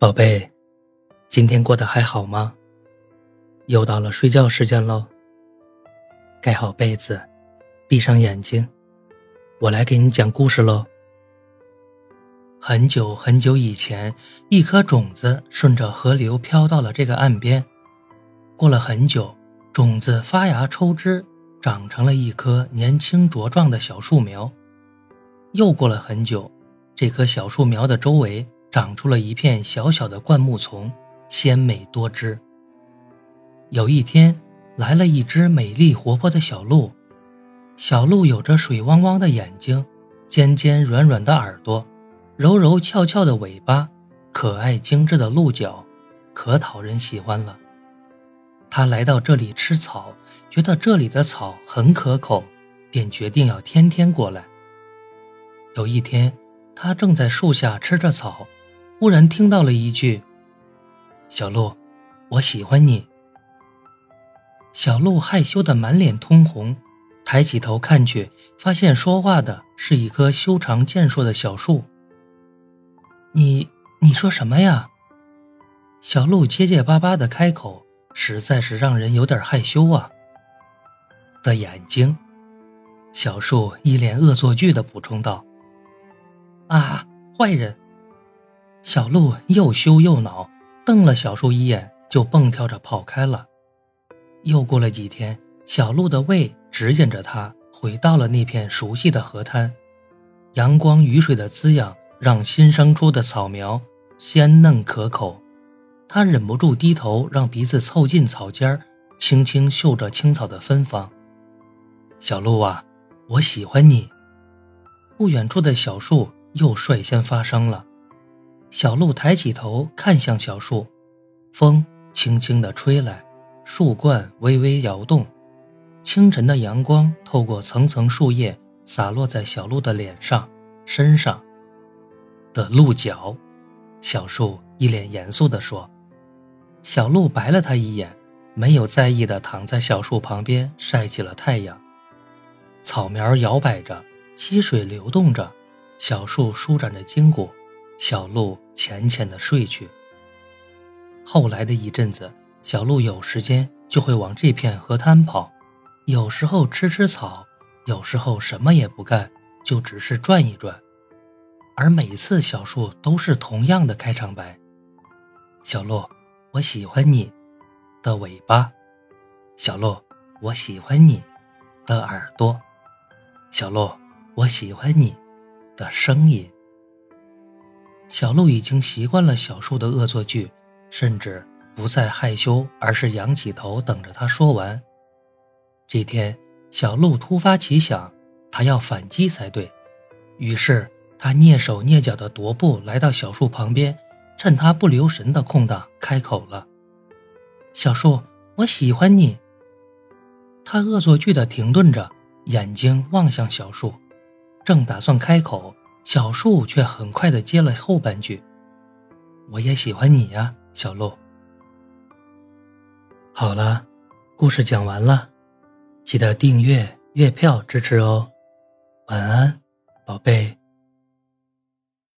宝贝，今天过得还好吗？又到了睡觉时间喽。盖好被子，闭上眼睛，我来给你讲故事喽。很久很久以前，一颗种子顺着河流飘到了这个岸边。过了很久，种子发芽抽枝，长成了一棵年轻茁壮的小树苗。又过了很久，这棵小树苗的周围。长出了一片小小的灌木丛，鲜美多汁。有一天，来了一只美丽活泼的小鹿。小鹿有着水汪汪的眼睛，尖尖软软的耳朵，柔柔翘翘的尾巴，可爱精致的鹿角，可讨人喜欢了。它来到这里吃草，觉得这里的草很可口，便决定要天天过来。有一天，它正在树下吃着草。忽然听到了一句：“小鹿，我喜欢你。”小鹿害羞的满脸通红，抬起头看去，发现说话的是一棵修长健硕的小树。“你你说什么呀？”小鹿结结巴巴的开口，实在是让人有点害羞啊。的眼睛，小树一脸恶作剧的补充道：“啊，坏人。”小鹿又羞又恼，瞪了小树一眼，就蹦跳着跑开了。又过了几天，小鹿的胃指引着它回到了那片熟悉的河滩。阳光雨水的滋养让新生出的草苗鲜嫩可口，它忍不住低头，让鼻子凑近草尖儿，轻轻嗅着青草的芬芳。小鹿啊，我喜欢你。不远处的小树又率先发声了。小鹿抬起头看向小树，风轻轻地吹来，树冠微微摇动，清晨的阳光透过层层树叶洒落在小鹿的脸上、身上。的鹿角，小树一脸严肃地说。小鹿白了他一眼，没有在意地躺在小树旁边晒起了太阳。草苗摇摆着，溪水流动着，小树舒展着筋骨。小鹿浅浅的睡去。后来的一阵子，小鹿有时间就会往这片河滩跑，有时候吃吃草，有时候什么也不干，就只是转一转。而每次小树都是同样的开场白：“小鹿，我喜欢你的尾巴；小鹿，我喜欢你的耳朵；小鹿，我喜欢你的声音。”小鹿已经习惯了小树的恶作剧，甚至不再害羞，而是仰起头等着他说完。这天，小鹿突发奇想，他要反击才对。于是，他蹑手蹑脚的踱步来到小树旁边，趁他不留神的空档开口了：“小树，我喜欢你。”他恶作剧的停顿着，眼睛望向小树，正打算开口。小树却很快的接了后半句：“我也喜欢你呀，小鹿。”好了，故事讲完了，记得订阅月票支持哦。晚安，宝贝。